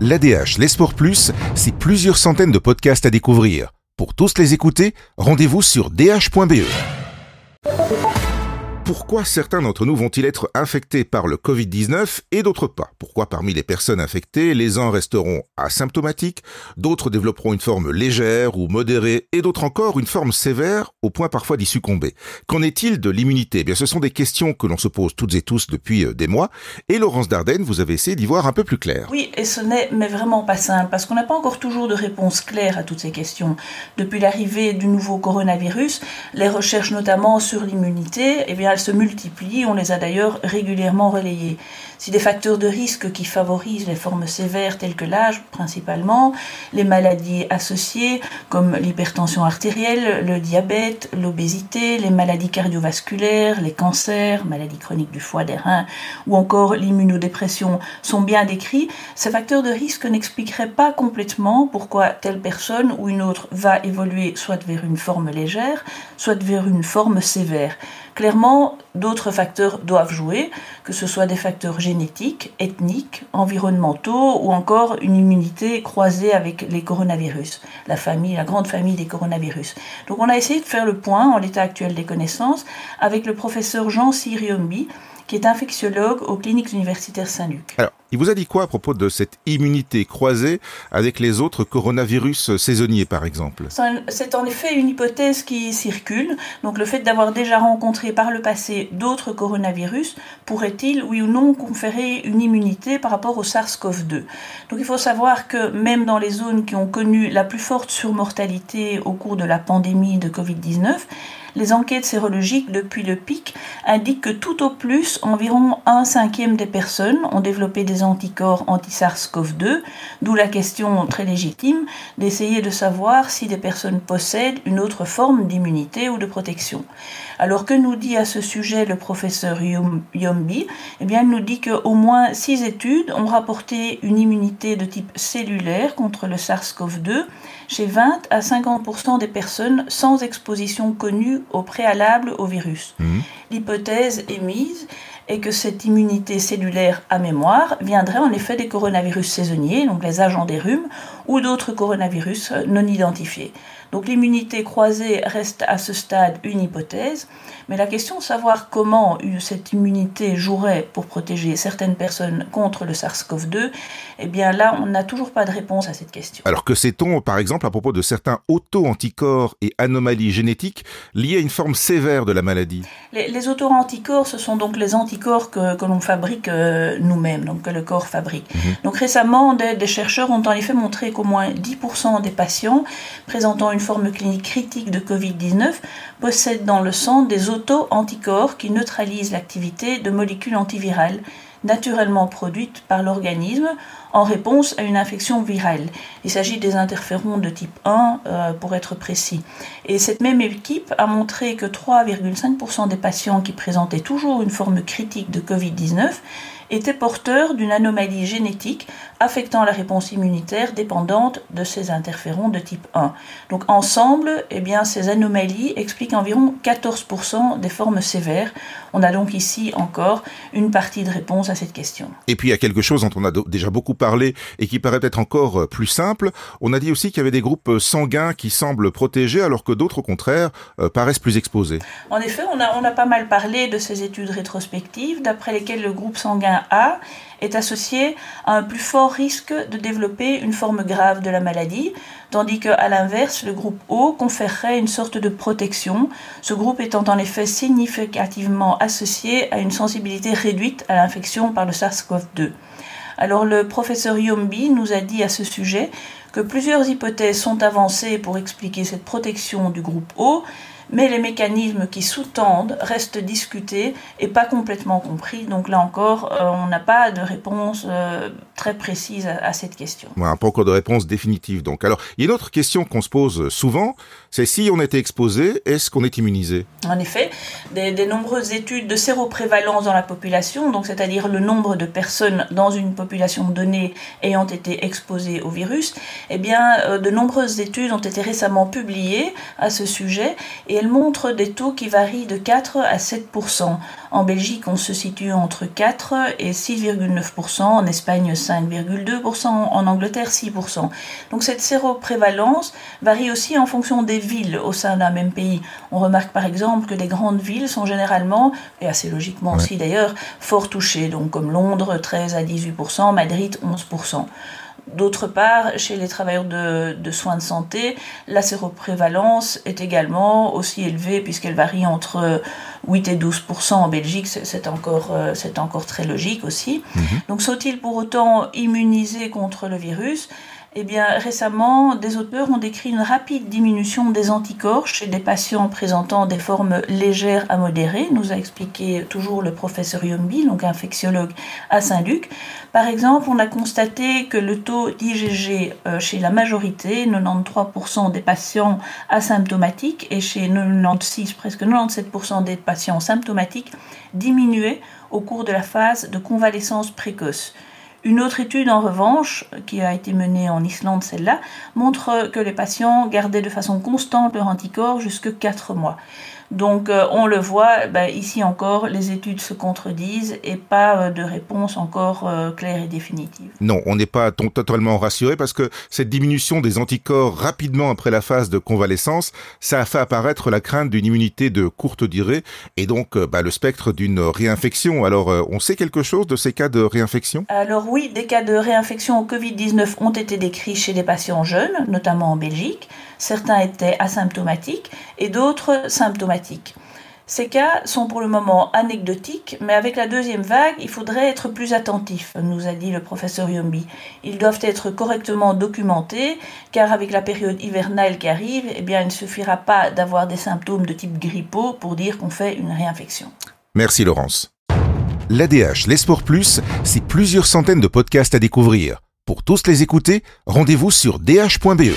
L'ADH, les sports plus, c'est plusieurs centaines de podcasts à découvrir. Pour tous les écouter, rendez-vous sur dh.be. Pourquoi certains d'entre nous vont-ils être infectés par le Covid-19 et d'autres pas? Pourquoi parmi les personnes infectées, les uns resteront asymptomatiques, d'autres développeront une forme légère ou modérée et d'autres encore une forme sévère au point parfois d'y succomber? Qu'en est-il de l'immunité? Eh Bien, ce sont des questions que l'on se pose toutes et tous depuis euh, des mois et Laurence Dardenne, vous avez essayé d'y voir un peu plus clair. Oui, et ce n'est mais vraiment pas simple parce qu'on n'a pas encore toujours de réponse claire à toutes ces questions. Depuis l'arrivée du nouveau coronavirus, les recherches notamment sur l'immunité, eh bien se multiplient, on les a d'ailleurs régulièrement relayées. Si des facteurs de risque qui favorisent les formes sévères telles que l'âge principalement, les maladies associées comme l'hypertension artérielle, le diabète, l'obésité, les maladies cardiovasculaires, les cancers, maladies chroniques du foie, des reins ou encore l'immunodépression sont bien décrits, ces facteurs de risque n'expliqueraient pas complètement pourquoi telle personne ou une autre va évoluer soit vers une forme légère, soit vers une forme sévère. Clairement, d'autres facteurs doivent jouer, que ce soit des facteurs génétiques, ethniques, environnementaux ou encore une immunité croisée avec les coronavirus, la famille, la grande famille des coronavirus. Donc on a essayé de faire le point en l'état actuel des connaissances avec le professeur Jean Siriombi, qui est infectiologue aux cliniques universitaires Saint-Luc. Alors, il vous a dit quoi à propos de cette immunité croisée avec les autres coronavirus saisonniers, par exemple? C'est en effet une hypothèse qui circule. Donc, le fait d'avoir déjà rencontré par le passé d'autres coronavirus pourrait-il, oui ou non, conférer une immunité par rapport au SARS-CoV-2 Donc, il faut savoir que même dans les zones qui ont connu la plus forte surmortalité au cours de la pandémie de Covid-19, les enquêtes sérologiques depuis le pic indiquent que tout au plus environ un cinquième des personnes ont développé des anticorps anti-SARS-CoV-2, d'où la question très légitime d'essayer de savoir si des personnes possèdent une autre forme d'immunité ou de protection. Alors que nous dit à ce sujet le professeur Yombi? Eh bien, il nous dit qu'au moins six études ont rapporté une immunité de type cellulaire contre le SARS-CoV-2 chez 20 à 50% des personnes sans exposition connue au préalable au virus. Mmh. L'hypothèse émise est que cette immunité cellulaire à mémoire viendrait en effet des coronavirus saisonniers, donc les agents des rhumes, ou d'autres coronavirus non identifiés. Donc l'immunité croisée reste à ce stade une hypothèse, mais la question de savoir comment cette immunité jouerait pour protéger certaines personnes contre le SARS-CoV-2, eh bien là, on n'a toujours pas de réponse à cette question. Alors que sait-on, par exemple, à propos de certains auto-anticorps et anomalies génétiques liées à une forme sévère de la maladie? Les, auto-anticorps, ce sont donc les anticorps que, l'on fabrique euh, nous-mêmes, donc que le corps fabrique. Mhm. Donc récemment, des, des chercheurs ont en effet montré qu'au moins 10% des patients présentant une forme clinique critique de Covid-19 possèdent dans le sang des auto-anticorps qui neutralisent l'activité de molécules antivirales naturellement produites par l'organisme en réponse à une infection virale. Il s'agit des interférons de type 1 euh, pour être précis. Et cette même équipe a montré que 3,5% des patients qui présentaient toujours une forme critique de Covid-19 étaient porteurs d'une anomalie génétique affectant la réponse immunitaire dépendante de ces interférons de type 1. Donc ensemble, eh bien, ces anomalies expliquent environ 14% des formes sévères. On a donc ici encore une partie de réponse à cette question. Et puis il y a quelque chose dont on a déjà beaucoup parlé et qui paraît être encore euh, plus simple. On a dit aussi qu'il y avait des groupes euh, sanguins qui semblent protégés alors que d'autres au contraire euh, paraissent plus exposés. En effet, on a, on a pas mal parlé de ces études rétrospectives d'après lesquelles le groupe sanguin A est associé à un plus fort risque de développer une forme grave de la maladie, tandis qu'à l'inverse, le groupe O conférerait une sorte de protection, ce groupe étant en effet significativement associé à une sensibilité réduite à l'infection par le SARS-CoV-2. Alors le professeur Yombi nous a dit à ce sujet que plusieurs hypothèses sont avancées pour expliquer cette protection du groupe O, mais les mécanismes qui sous-tendent restent discutés et pas complètement compris. Donc là encore, euh, on n'a pas de réponse euh, très précise à, cette question. Ouais, pas encore de réponse définitive. Donc, alors, il y a une autre question qu'on se pose souvent, c'est si on était exposé, est-ce qu'on est immunisé? En effet, des, nombreuses études de séroprévalence dans la population, donc c'est-à-dire le nombre de personnes dans une population donnée ayant été exposées au virus, eh bien, euh, de nombreuses études ont été récemment publiées à ce sujet et elle montre des taux qui varient de 4 à 7% En Belgique, on se situe entre 4 et 6,9% en Espagne 5,2% en Angleterre 6% Donc cette séroprévalence varie aussi en fonction des villes au sein d'un même pays. On remarque par exemple que les grandes villes sont généralement, et assez logiquement aussi d'ailleurs, fort touchées, donc comme Londres 13 à 18% Madrid 11 D'autre part, chez les travailleurs de, soins de santé, la séroprévalence est également aussi élevée puisqu'elle varie entre 8 et 12% en Belgique, c'est encore, euh, encore très logique aussi. Mhm. Donc sont-ils pour autant immunisés contre le virus? Eh bien, récemment, des auteurs ont décrit une rapide diminution des anticorps chez des patients présentant des formes légères à modérées, nous a expliqué toujours le professeur Yombi, donc infectiologue à Saint-Luc. Par exemple, on a constaté que le taux d'IgG euh, chez la majorité, 93% des patients asymptomatiques, et chez 96, presque 97% des patients symptomatiques, diminuait au cours de la phase de convalescence précoce. Une autre étude, en revanche, qui a été menée en Islande, celle-là, montre que les patients gardaient de façon constante leur anticorps jusque 4 mois. Donc euh, on le voit, ben, ici encore, les études se contredisent et pas euh, de réponse encore euh, claire et définitive. Non, on n'est pas totalement rassuré parce que cette diminution des anticorps rapidement après la phase de convalescence, ça a fait apparaître la crainte d'une immunité de courte durée et donc ben, le spectre d'une réinfection. Alors on sait quelque chose de ces cas de réinfection? Alors oui, des cas de réinfection au Covid-19 ont été décrits chez des patients jeunes, notamment en Belgique. Certains étaient asymptomatiques et d'autres symptomatiques. Ces cas sont pour le moment anecdotiques, mais avec la deuxième vague, il faudrait être plus attentif, nous a dit le professeur Yombi. Ils doivent être correctement documentés, car avec la période hivernale qui arrive, eh bien, il ne suffira pas d'avoir des symptômes de type grippaux pour dire qu'on fait une réinfection. Merci Laurence. L'ADH, les sports plus, c'est plusieurs centaines de podcasts à découvrir. Pour tous les écouter, rendez-vous sur dh.be.